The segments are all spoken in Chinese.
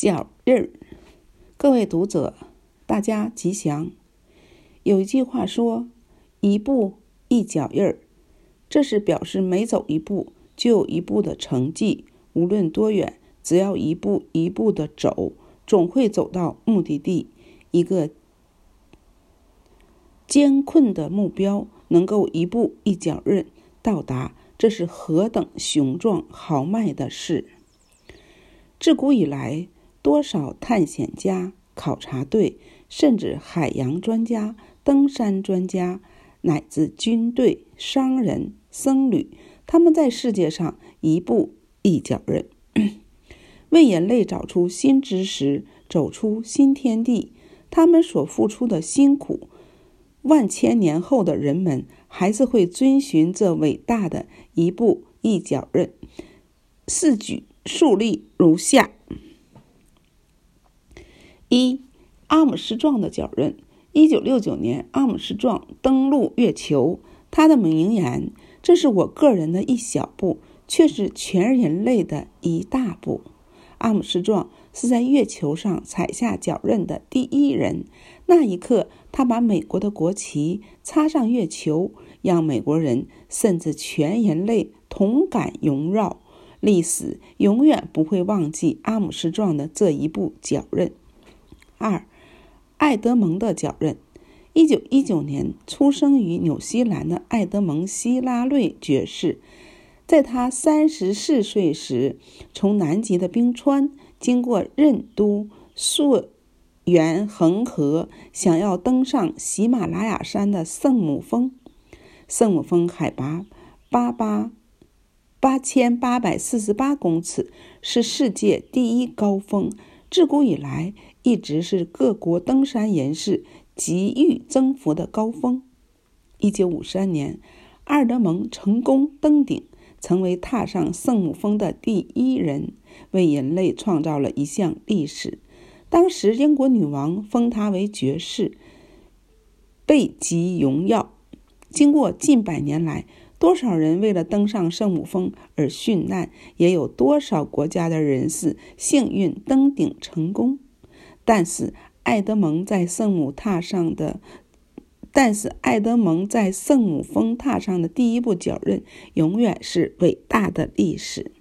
脚印儿，各位读者，大家吉祥。有一句话说：“一步一脚印儿”，这是表示每走一步就有一步的成绩。无论多远，只要一步一步的走，总会走到目的地。一个艰困的目标能够一步一脚印到达，这是何等雄壮豪迈的事！自古以来，多少探险家、考察队，甚至海洋专家、登山专家，乃至军队、商人、僧侣，他们在世界上一步一脚印，为人类找出新知识，走出新天地。他们所付出的辛苦，万千年后的人们还是会遵循这伟大的一步一脚印。四举数例如下。一、阿姆斯壮的脚印。一九六九年，阿姆斯壮登陆月球。他的名言：“这是我个人的一小步，却是全人类的一大步。”阿姆斯壮是在月球上踩下脚印的第一人。那一刻，他把美国的国旗插上月球，让美国人甚至全人类同感荣耀。历史永远不会忘记阿姆斯壮的这一步脚印。二，爱德蒙的脚印。一九一九年出生于纽西兰的爱德蒙·希拉瑞爵士，在他三十四岁时，从南极的冰川经过任督溯源恒河，想要登上喜马拉雅山的圣母峰。圣母峰海拔八八八千八百四十八公尺，是世界第一高峰。自古以来，一直是各国登山人士急欲征服的高峰。一九五三年，爱德蒙成功登顶，成为踏上圣母峰的第一人，为人类创造了一项历史。当时，英国女王封他为爵士，备极荣耀。经过近百年来，多少人为了登上圣母峰而殉难，也有多少国家的人士幸运登顶成功。但是，爱德蒙在圣母踏上的，但是爱德蒙在圣母峰踏上的第一步脚印，永远是伟大的历史。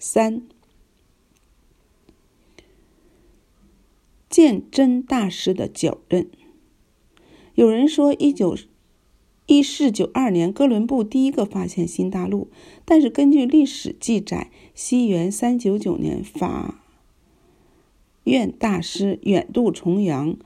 三，鉴真大师的脚印。有人说，一九。一四九二年，哥伦布第一个发现新大陆。但是根据历史记载，西元三九九年，法院大师远渡重洋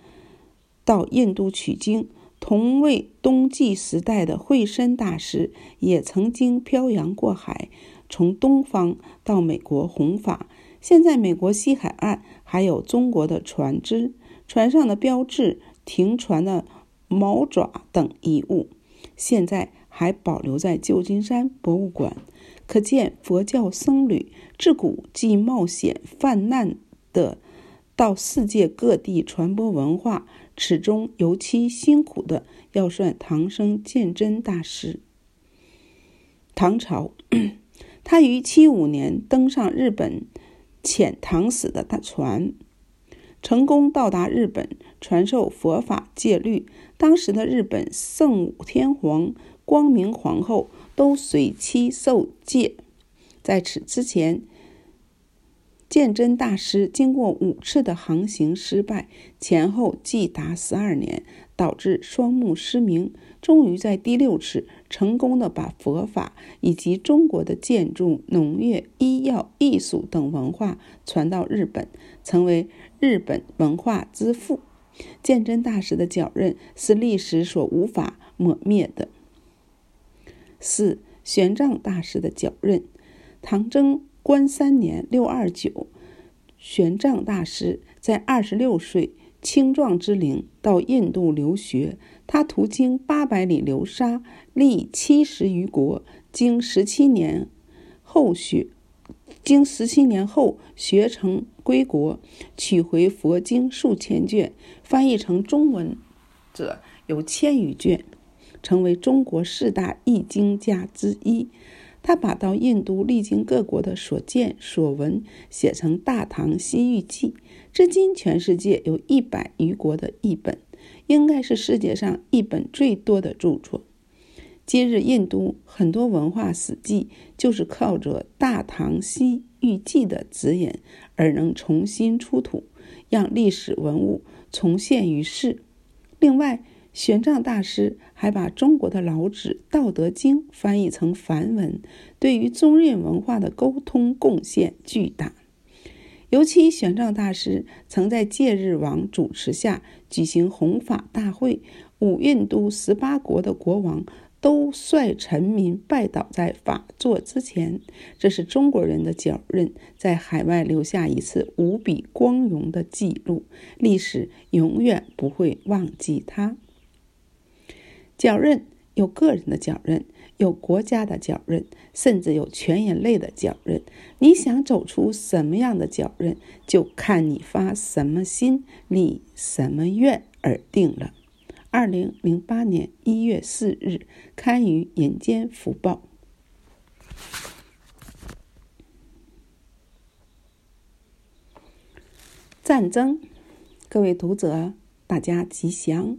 到印度取经。同为东晋时代的慧深大师也曾经漂洋过海，从东方到美国弘法。现在美国西海岸还有中国的船只，船上的标志、停船的毛爪等遗物。现在还保留在旧金山博物馆，可见佛教僧侣自古即冒险犯难的到世界各地传播文化，此中尤其辛苦的要算唐僧鉴真大师。唐朝，他于七五年登上日本遣唐使的大船。成功到达日本，传授佛法戒律。当时的日本圣武天皇、光明皇后都随妻受戒。在此之前，鉴真大师经过五次的航行失败，前后计达十二年，导致双目失明。终于在第六次成功的把佛法以及中国的建筑、农业、医药、艺术等文化传到日本，成为日本文化之父。鉴真大师的脚印是历史所无法抹灭的。四、玄奘大师的脚印。唐贞观三年（六二九），玄奘大师在二十六岁青壮之龄到印度留学。他途经八百里流沙，历七十余国，经十七年后学，经十七年后学成归国，取回佛经数千卷，翻译成中文者有千余卷，成为中国四大译经家之一。他把到印度历经各国的所见所闻写成《大唐西域记》，至今全世界有一百余国的译本，应该是世界上译本最多的著作。今日印度很多文化史记就是靠着《大唐西域记》的指引而能重新出土，让历史文物重现于世。另外，玄奘大师还把中国的老子《道德经》翻译成梵文，对于中印文化的沟通贡献巨大。尤其玄奘大师曾在戒日王主持下举行弘法大会，五印度十八国的国王。都率臣民拜倒在法座之前，这是中国人的脚印，在海外留下一次无比光荣的记录，历史永远不会忘记他。脚印有个人的脚印，有国家的脚印，甚至有全人类的脚印。你想走出什么样的脚印，就看你发什么心，立什么愿而定了。二零零八年一月四日，刊于《人间福报》。战争，各位读者，大家吉祥。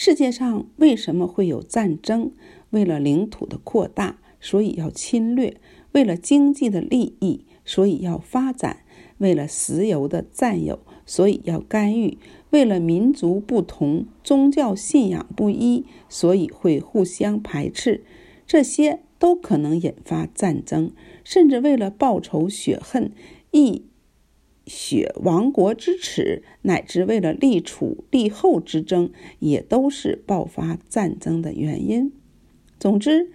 世界上为什么会有战争？为了领土的扩大，所以要侵略；为了经济的利益，所以要发展；为了石油的占有，所以要干预。为了民族不同、宗教信仰不一，所以会互相排斥，这些都可能引发战争。甚至为了报仇雪恨、一雪亡国之耻，乃至为了立储立后之争，也都是爆发战争的原因。总之，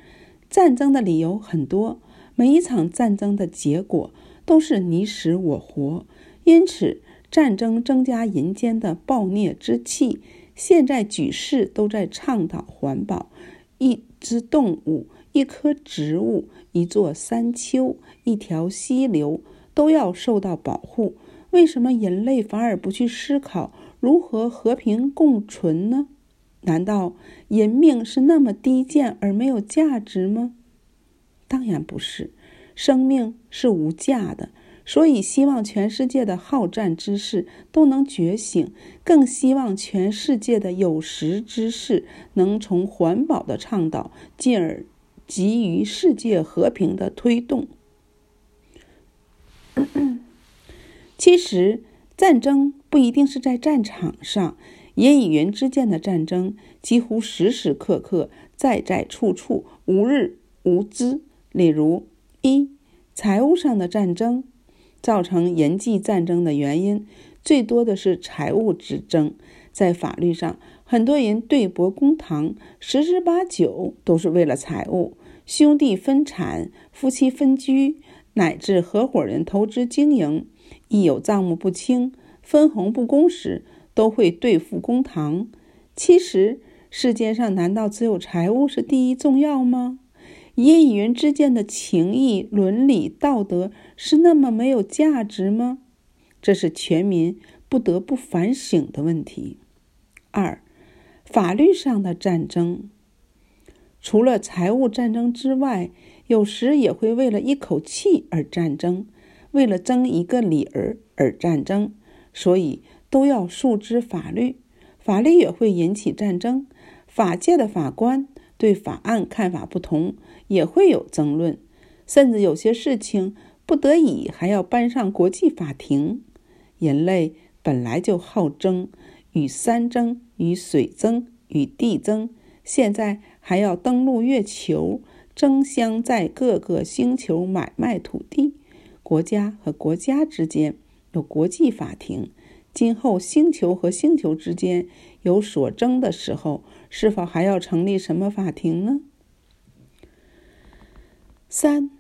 战争的理由很多，每一场战争的结果都是你死我活，因此。战争增加人间的暴虐之气。现在举世都在倡导环保，一只动物、一棵植物、一座山丘、一条溪流都要受到保护。为什么人类反而不去思考如何和平共存呢？难道人命是那么低贱而没有价值吗？当然不是，生命是无价的。所以，希望全世界的好战之士都能觉醒，更希望全世界的有识之士能从环保的倡导，进而给予世界和平的推动。其实，战争不一定是在战场上，人与人之间的战争几乎时时刻刻、在在处处、无日无之。例如，一财务上的战争。造成人际战争的原因最多的是财务之争。在法律上，很多人对簿公堂，十之八九都是为了财务。兄弟分产、夫妻分居，乃至合伙人投资经营，一有账目不清、分红不公时，都会对簿公堂。其实，世界上难道只有财务是第一重要吗？人与人之间的情义、伦理、道德是那么没有价值吗？这是全民不得不反省的问题。二，法律上的战争，除了财务战争之外，有时也会为了一口气而战争，为了争一个理儿而战争，所以都要诉之法律。法律也会引起战争，法界的法官对法案看法不同。也会有争论，甚至有些事情不得已还要搬上国际法庭。人类本来就好争，与山争、与水争、与地争，现在还要登陆月球，争相在各个星球买卖土地。国家和国家之间有国际法庭，今后星球和星球之间有所争的时候，是否还要成立什么法庭呢？三，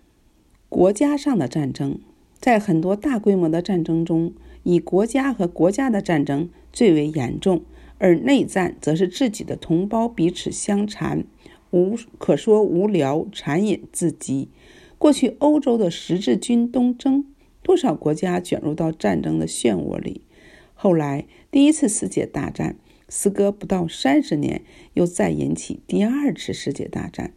国家上的战争，在很多大规模的战争中，以国家和国家的战争最为严重，而内战则是自己的同胞彼此相残，无可说无聊、残忍至极。过去欧洲的十字军东征，多少国家卷入到战争的漩涡里。后来第一次世界大战，时隔不到三十年，又再引起第二次世界大战。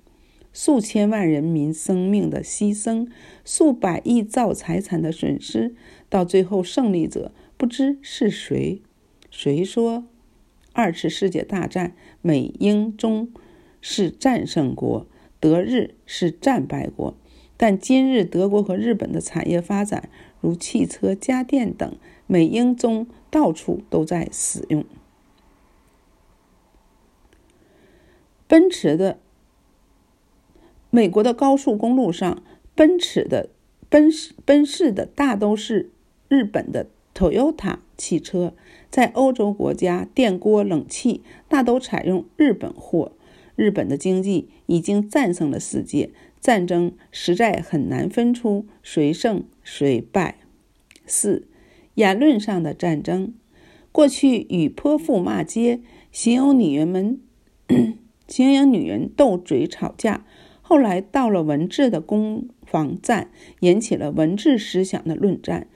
数千万人民生命的牺牲，数百亿造财产的损失，到最后胜利者不知是谁。谁说二次世界大战美英中是战胜国，德日是战败国？但今日德国和日本的产业发展，如汽车、家电等，美英中到处都在使用。奔驰的美国的高速公路上，奔驰的奔驰奔驰的大都是日本的 Toyota 汽车。在欧洲国家，电锅、冷气大都采用日本货。日本的经济已经战胜了世界，战争实在很难分出谁胜谁败。四、言论上的战争，过去与泼妇骂街、形容女人们。形容女人斗嘴吵架，后来到了文字的攻防战，引起了文字思想的论战，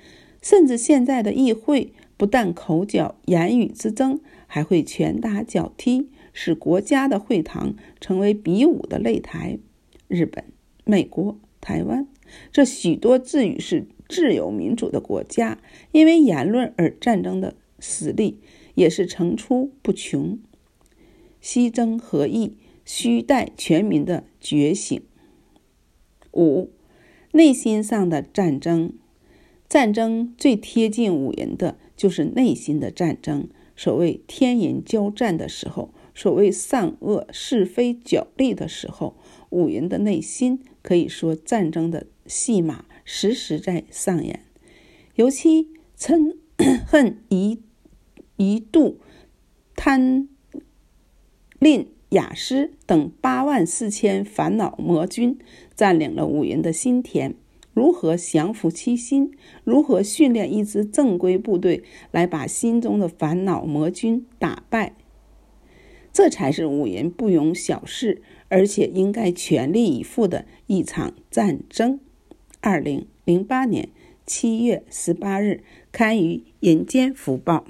甚至现在的议会不但口角言语之争，还会拳打脚踢，使国家的会堂成为比武的擂台。日本、美国、台湾这许多自诩是自由民主的国家，因为言论而战争的实例也是层出不穷。西征合议，须待全民的觉醒。五、内心上的战争，战争最贴近五人的就是内心的战争。所谓天人交战的时候，所谓善恶是非角力的时候，五人的内心可以说战争的戏码时时在上演。尤其嗔恨一一度贪。令亚斯等八万四千烦恼魔军占领了五人的心田，如何降服其心？如何训练一支正规部队来把心中的烦恼魔军打败？这才是五人不容小视，而且应该全力以赴的一场战争。二零零八年七月十八日，刊于《人间福报》。